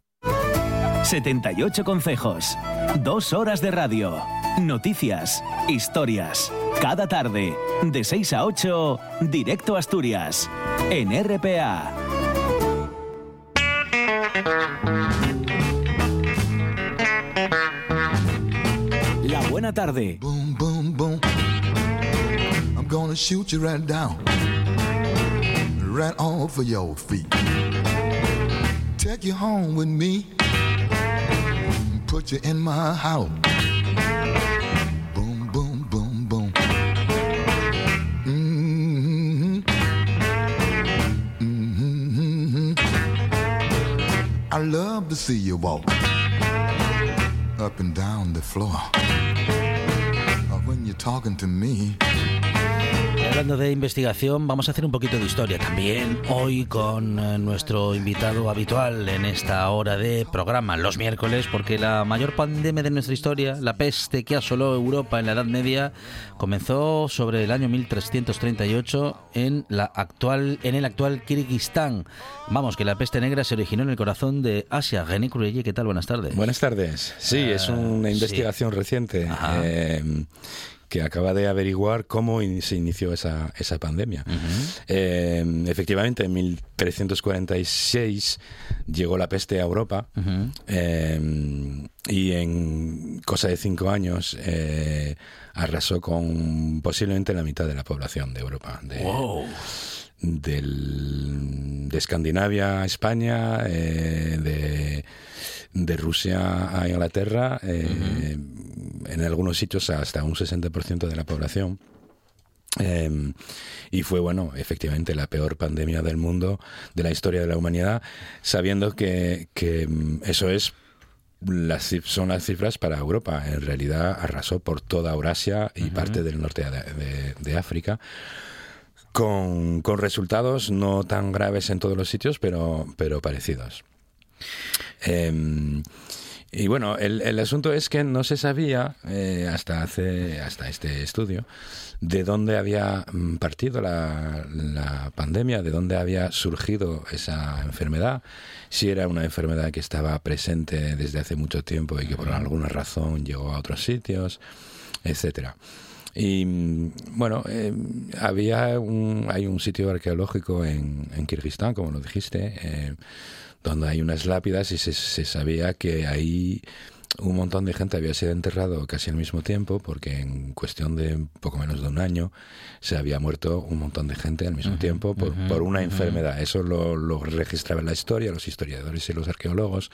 78 consejos, dos horas de radio, noticias, historias. Cada tarde, de 6 a 8, directo a Asturias, en RPA. La buena tarde. Boom, boom, boom. I'm gonna shoot you right down, right off of your feet. Take you home with me, put you in my house. I love to see you walk up and down the floor. When you're talking to me. Hablando de investigación, vamos a hacer un poquito de historia también hoy con eh, nuestro invitado habitual en esta hora de programa, los miércoles, porque la mayor pandemia de nuestra historia, la peste que asoló Europa en la Edad Media, comenzó sobre el año 1338 en, la actual, en el actual Kirguistán. Vamos, que la peste negra se originó en el corazón de Asia. René Cruyelle, ¿qué tal? Buenas tardes. Buenas tardes. Sí, es una sí. investigación reciente Ajá. eh, que acaba de averiguar cómo in- se inició esa, esa pandemia. Eh, efectivamente, en 1346 llegó la peste a Europa eh, y en cosa de cinco años eh, arrasó con posiblemente la mitad de la población de Europa. De, Wow. del, de Escandinavia a España, de, de Rusia a Inglaterra, eh, en algunos sitios hasta un 60% de la población. Eh, y fue, bueno, efectivamente la peor pandemia del mundo, de la historia de la humanidad, sabiendo que, que mm, eso es las, son las cifras para Europa. En realidad arrasó por toda Eurasia y parte del norte de, de- de África. Con, con resultados no tan graves en todos los sitios, pero, pero parecidos. Em, Y bueno, el, el, asunto es que no se sabía eh, hasta hace hasta este estudio de dónde había mm, partido la, la, pandemia, de dónde había surgido esa enfermedad, si era una enfermedad que estaba presente desde hace mucho tiempo y que por alguna razón llegó a otros sitios, etcétera. Y mm, bueno, eh, había un, hay un sitio arqueológico en, en Kirguistán, como lo dijiste, eh, donde hay unas lápidas y se, se sabía que ahí un montón de gente había sido enterrado casi al mismo tiempo, porque en cuestión de poco menos de un año se había muerto un montón de gente al mismo tiempo por, por una enfermedad. Eso lo, lo registraba la historia, los historiadores y los arqueólogos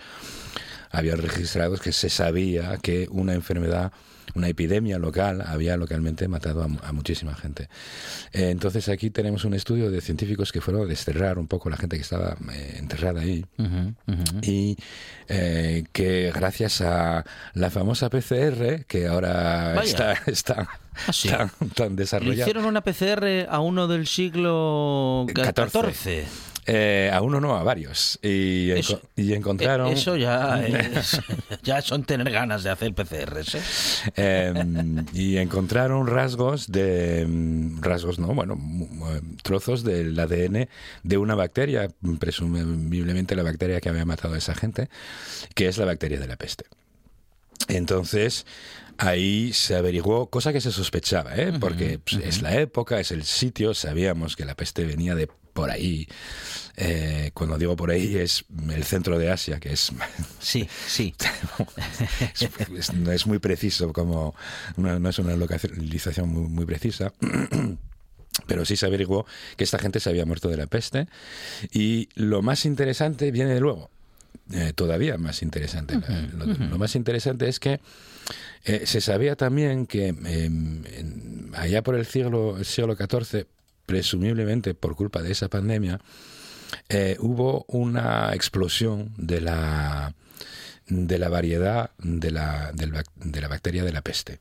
habían registrado que se sabía que una enfermedad una epidemia local había localmente matado a, muchísima gente. Eh, entonces aquí tenemos un estudio de científicos que fueron a desterrar un poco la gente que estaba eh, enterrada ahí y eh, que gracias a la famosa PCR que ahora está, está ¿Ah, tan, desarrollada. hicieron una PCR a uno del siglo XIV. Eh, a uno no, a varios. Y, y encontraron... Eh, eso ya, ya son tener ganas de hacer PCRs. ¿eh? Em, y encontraron rasgos de... Mm, rasgos, no, bueno, trozos del ADN de una bacteria, presumiblemente la bacteria que había matado a esa gente, que es la bacteria de la peste. Entonces, ahí se averiguó, cosa que se sospechaba, ¿eh? porque pues, es la época, es el sitio, sabíamos que la peste venía de por ahí. Eh, cuando digo por ahí es el centro de Asia, que es... Sí, sí. no es muy preciso, como no es una localización muy, muy precisa. Pero sí se averiguó que esta gente se había muerto de la peste. Y lo más interesante viene de luego. Eh, todavía más interesante. lo, más interesante es que eh, se sabía también que em, allá por el siglo, el siglo XIV presumiblemente por culpa de esa pandemia, eh, hubo una explosión de la, de la variedad de la, de la bacteria de la peste.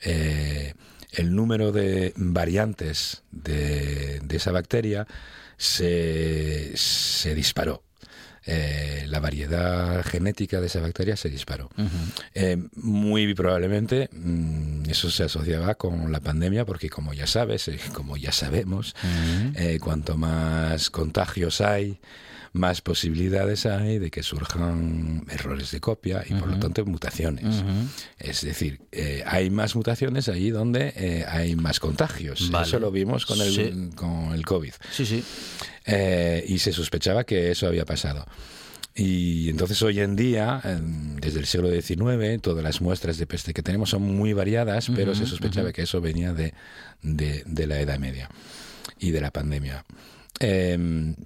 Eh, el número de variantes de, de esa bacteria se, se disparó. Eh, la variedad genética de esa bacteria se disparó. Eh, muy probablemente mm, eso se asociaba con la pandemia porque como ya sabes, eh, como ya sabemos, cuanto más contagios hay, más posibilidades hay de que surjan errores de copia y por lo tanto mutaciones. Es decir, hay más mutaciones ahí donde hay más contagios. Eso lo vimos con el, con el COVID. Sí, sí. Eh, y se sospechaba que eso había pasado. Y entonces hoy en día, desde el siglo XIX, todas las muestras de peste que tenemos son muy variadas, pero se sospechaba que eso venía de, de, la Edad Media y de la pandemia. Em,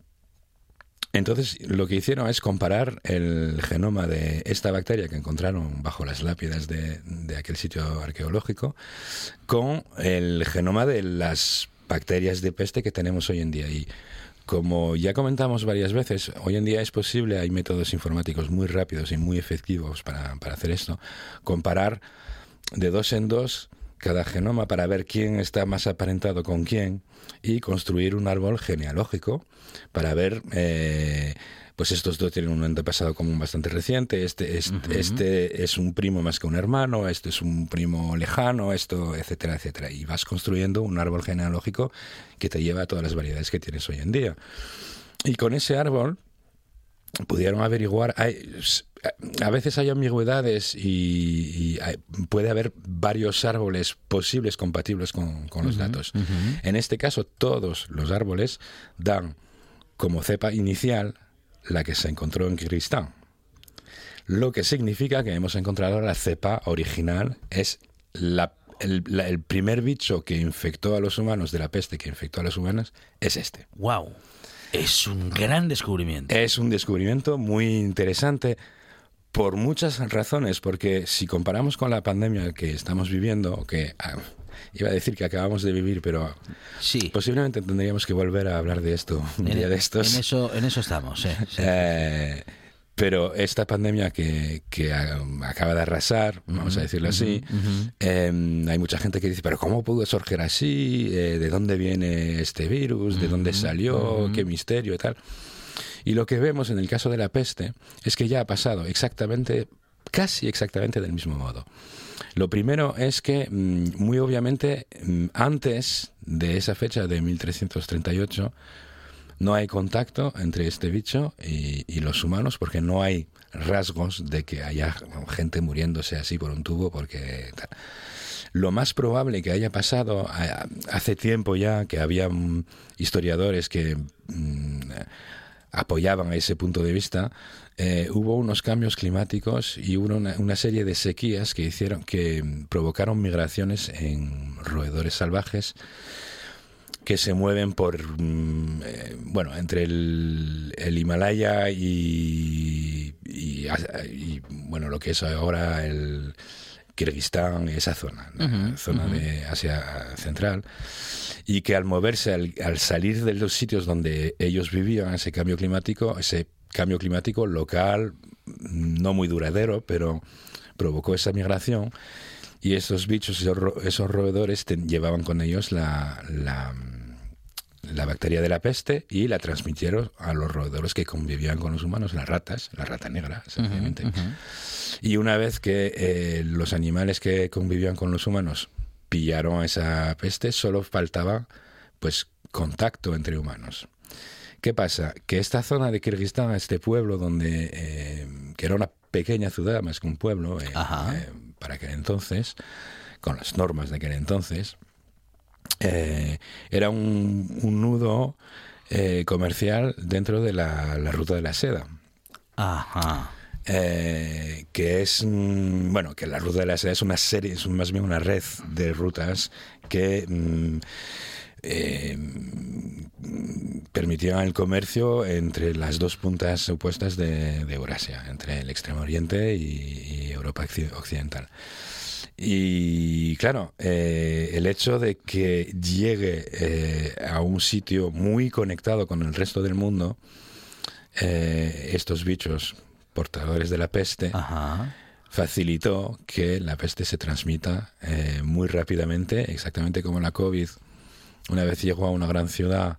entonces lo que hicieron es comparar el genoma de esta bacteria que encontraron bajo las lápidas de, de aquel sitio arqueológico con el genoma de las bacterias de peste que tenemos hoy en día. Y como ya comentamos varias veces, hoy en día es posible, hay métodos informáticos muy rápidos y muy efectivos para, para hacer esto, comparar de dos en dos cada genoma para ver quién está más aparentado con quién y construir un árbol genealógico para ver eh, pues estos dos tienen un antepasado común bastante reciente, este, este, este, es un primo más que un hermano, este es un primo lejano, esto, etcétera, etcétera. Y vas construyendo un árbol genealógico que te lleva a todas las variedades que tienes hoy en día. Y con ese árbol pudieron averiguar, a veces hay ambigüedades y, puede haber varios árboles posibles compatibles con, los datos. En este caso, todos los árboles dan como cepa inicial la que se encontró en Kirguistán. Lo que significa que hemos encontrado la cepa original, es el, primer bicho que infectó a los humanos de la peste que infectó a los humanos, es este. ¡Wow! Es un gran descubrimiento. Es un descubrimiento muy interesante por muchas razones, porque si comparamos con la pandemia que estamos viviendo, que ah, iba a decir que acabamos de vivir, pero sí. posiblemente tendríamos que volver a hablar de esto un día e- de estos. En eso, en eso estamos, eh, pero esta pandemia que, que, acaba de arrasar, vamos a decirlo así, em, hay mucha gente que dice, pero ¿cómo pudo surgir así? Eh, ¿De dónde viene este virus? ¿De dónde salió? ¿Qué misterio y tal? Y lo que vemos en el caso de la peste es que ya ha pasado exactamente casi exactamente del mismo modo. Lo primero es que, mm, muy obviamente, mm, antes de esa fecha de 1338, no hay contacto entre este bicho y, los humanos porque no hay rasgos de que haya gente muriéndose así por un tubo porque lo más probable que haya pasado hace tiempo ya que había mm, historiadores que apoyaban ese punto de vista eh, hubo unos cambios climáticos y hubo una, serie de sequías que hicieron que provocaron migraciones en roedores salvajes que se mueven por mm, eh, bueno entre el, Himalaya y, bueno lo que es ahora el Kirguistán esa zona zona de Asia central. Y que al moverse al, al, salir de los sitios donde ellos vivían ese cambio climático ese cambio climático local, no muy duradero, pero provocó esa migración y esos bichos, esos, roedores llevaban con ellos la, la, bacteria de la peste y la transmitieron a los roedores que convivían con los humanos, las ratas, la rata negra, sencillamente. Y una vez que eh, los animales que convivían con los humanos pillaron esa peste, solo faltaba pues contacto entre humanos. ¿Qué pasa? Que esta zona de Kirguistán, este pueblo donde, eh, que era una pequeña ciudad más que un pueblo, eh, eh, para aquel entonces, con las normas de aquel entonces, era un, nudo comercial dentro de la, ruta de la seda. Ajá. que es mm, bueno que la ruta de la seda es una serie es más bien una red de rutas que mm, eh, permitían el comercio entre las dos puntas opuestas de, Eurasia, entre el Extremo Oriente y, Europa Occidental. Y claro, eh, el hecho de que llegue eh, a un sitio muy conectado con el resto del mundo, eh, estos bichos portadores de la peste, facilitó que la peste se transmita muy rápidamente, exactamente como la COVID una vez llegó a una gran ciudad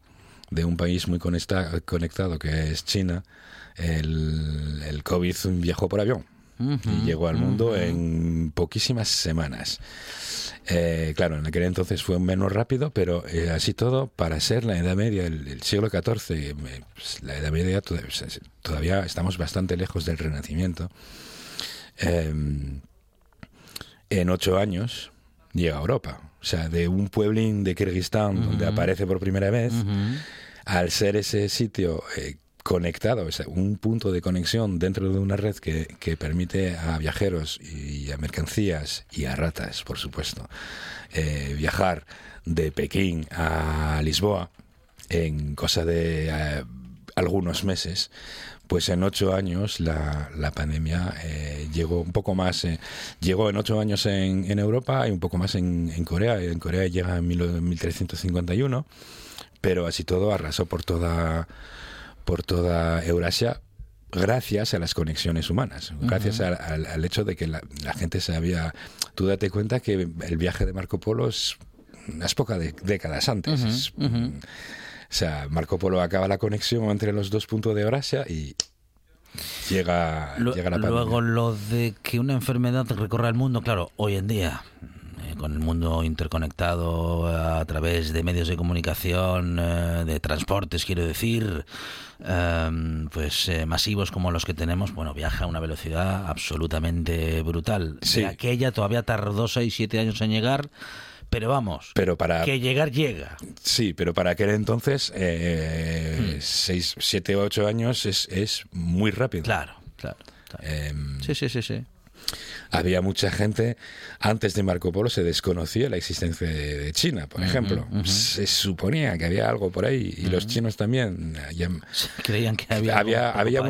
de un país muy conectado que es China, el, el COVID viajó por avión y llegó al mundo en poquísimas semanas. Eh, claro, en aquel entonces fue menos rápido, pero eh, así todo, para ser la Edad Media, el, siglo XIV, eh, pues, la Edad Media todavía, estamos bastante lejos del Renacimiento. en ocho años llega a Europa. O sea, de un pueblín de Kirguistán donde aparece por primera vez, al ser ese sitio eh, conectado, o sea, un punto de conexión dentro de una red que, que, permite a viajeros y a mercancías y a ratas, por supuesto, eh, viajar de Pekín a Lisboa en cosa de eh, algunos meses, pues en ocho años la, la pandemia eh, llegó un poco más, eh, llegó en ocho años en, en, Europa y un poco más en, en Corea. En Corea llega en 1351, pero así todo arrasó por toda, por toda Eurasia gracias a las conexiones humanas, gracias al, hecho de que la, gente se había... Tú date cuenta que el viaje de Marco Polo es unas pocas décadas antes. O sea, Marco Polo acaba la conexión entre los dos puntos de Eurasia y llega, llega la pandemia. Luego lo de que una enfermedad recorra el mundo, claro, hoy en día eh, con el mundo interconectado a través de medios de comunicación, eh, de transportes, quiero decir, em, pues eh, masivos como los que tenemos, bueno, viaja a una velocidad absolutamente brutal. Sí. aquella todavía tardó 6, 7 años en llegar pero vamos, pero para, que llegar llega. Sí, pero para aquel entonces, eh, hmm. seis, siete, ocho años es, es muy rápido. Claro, claro. Em, sí, sí, sí, sí había mucha gente, antes de Marco Polo se desconocía la existencia de, China, por ejemplo. Se suponía que había algo por ahí y los chinos también creían que había había, había,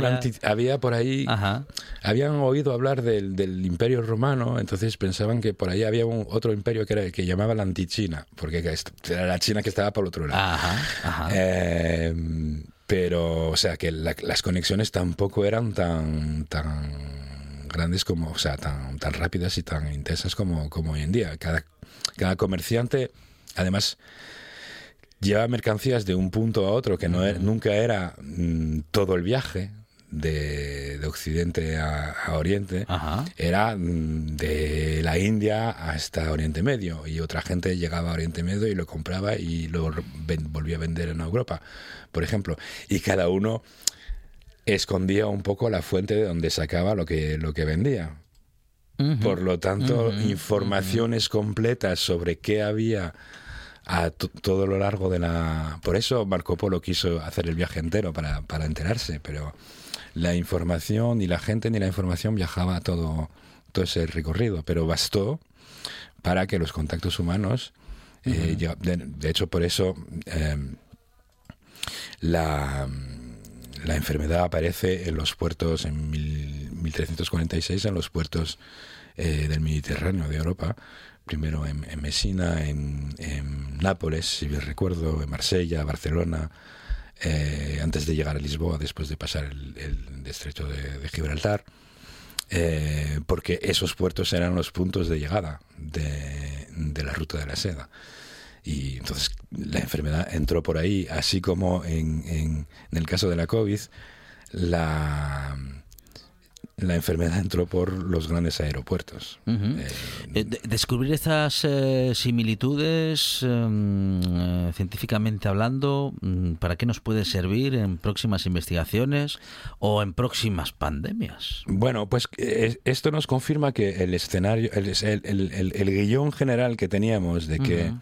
había por ahí habían oído hablar del, del, imperio romano entonces pensaban que por ahí había un, otro imperio que era que llamaba la antichina porque era la China que estaba por el otro lado. Eh, pero o sea que las conexiones tampoco eran tan tan grandes como, o sea, tan, tan rápidas y tan intensas como, como hoy en día. Cada, cada comerciante, además, lleva mercancías de un punto a otro, que no, e, nunca era mm, todo el viaje de, Occidente a, Oriente era mm, de la India hasta Oriente Medio y otra gente llegaba a Oriente Medio y lo compraba y lo volvía a vender en Europa, por ejemplo. Y cada uno escondía un poco la fuente de donde sacaba lo que, lo que vendía. Por lo tanto, informaciones completas sobre qué había a todo lo largo de la... Por eso Marco Polo quiso hacer el viaje entero, para, para enterarse, pero la información, ni la gente ni la información viajaba todo, todo ese recorrido, pero bastó para que los contactos humanos, eh, de, hecho por eso em, la, la, enfermedad aparece en los puertos en 1346, en los puertos eh, del Mediterráneo de Europa, primero en, en Messina, en, en, Nápoles, si bien recuerdo, en Marsella, Barcelona, eh, antes de llegar a Lisboa, después de pasar el, el estrecho de, Gibraltar, eh, porque esos puertos eran los puntos de llegada de, de, la ruta de la seda. Y entonces la enfermedad entró por ahí, así como en, en, en el caso de la COVID, la, la enfermedad entró por los grandes aeropuertos. Eh, eh, descubrir estas eh, similitudes, em, científicamente hablando, mm, ¿para qué nos puede servir en próximas investigaciones o en próximas pandemias? Bueno, pues esto nos confirma que el escenario, el, el, el, guion general que teníamos de que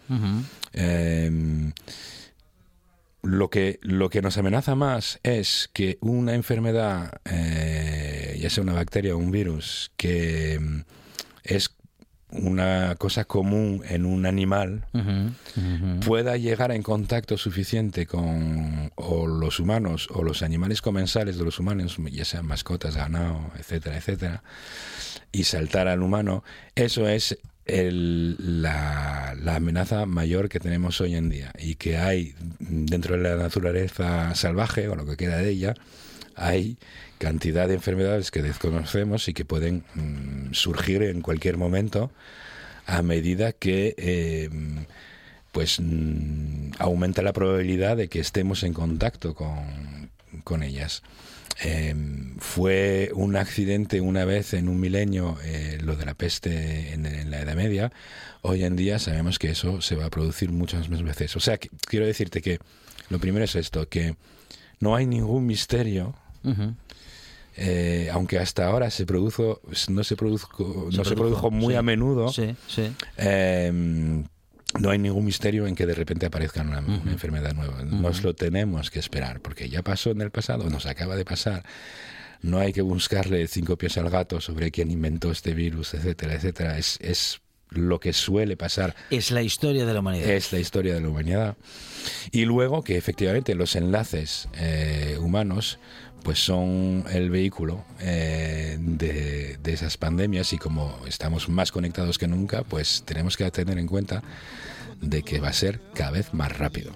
lo que, lo que nos amenaza más es que una enfermedad, eh, ya sea una bacteria o un virus, que mm, es una cosa común en un animal, pueda llegar en contacto suficiente con o los humanos o los animales comensales de los humanos, ya sean mascotas, ganado, etcétera, etcétera, y saltar al humano, eso es el, la, amenaza mayor que tenemos hoy en día y que hay dentro de la naturaleza salvaje o lo que queda de ella, hay cantidad de enfermedades que desconocemos y que pueden mm, surgir en cualquier momento a medida que eh, pues mm, aumenta la probabilidad de que estemos en contacto con, con ellas. Em, fue un accidente una vez en un milenio, eh, lo de la peste en, la Edad Media. Hoy en día sabemos que eso se va a producir muchas más veces. O sea, quiero decirte que lo primero es esto, que no hay ningún misterio. Eh, aunque hasta ahora se produjo, no se produjo, no se produjo muy a menudo. Sí, sí. Em, no hay ningún misterio en que de repente aparezca una, enfermedad nueva. Nos lo tenemos que esperar, porque ya pasó en el pasado, nos acaba de pasar. No hay que buscarle cinco pies al gato sobre quién inventó este virus, etcétera, etcétera. Es, es lo que suele pasar. Es la historia de la humanidad. Es la historia de la humanidad. Y luego que efectivamente los enlaces eh, humanos pues son el vehículo eh, de, de, esas pandemias y como estamos más conectados que nunca, pues tenemos que tener en cuenta de que va a ser cada vez más rápido.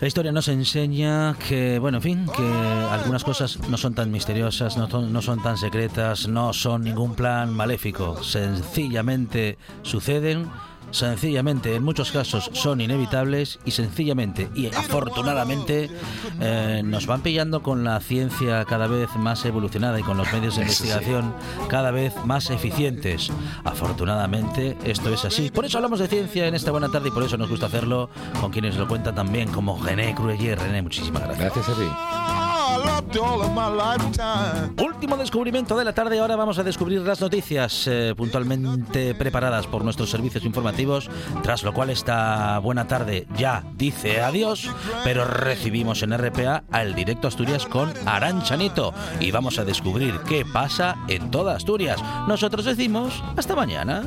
La historia nos enseña que, bueno, en fin, que algunas cosas no son tan misteriosas, no, no son tan secretas, no son ningún plan maléfico, sencillamente suceden sencillamente en muchos casos son inevitables y sencillamente y afortunadamente eh, nos van pillando con la ciencia cada vez más evolucionada y con los medios de investigación cada vez más eficientes. Afortunadamente esto es así. Por eso hablamos de ciencia en esta buena tarde y por eso nos gusta hacerlo con quienes lo cuentan también como René Crueller. René, muchísimas gracias. Gracias a ti. Último descubrimiento de la tarde. Ahora vamos a descubrir las noticias eh, puntualmente preparadas por nuestros servicios informativos. Tras lo cual, esta buena tarde ya dice adiós. Pero recibimos en RPA al directo Asturias con Aranchanito. Y vamos a descubrir qué pasa en toda Asturias. Nosotros decimos hasta mañana.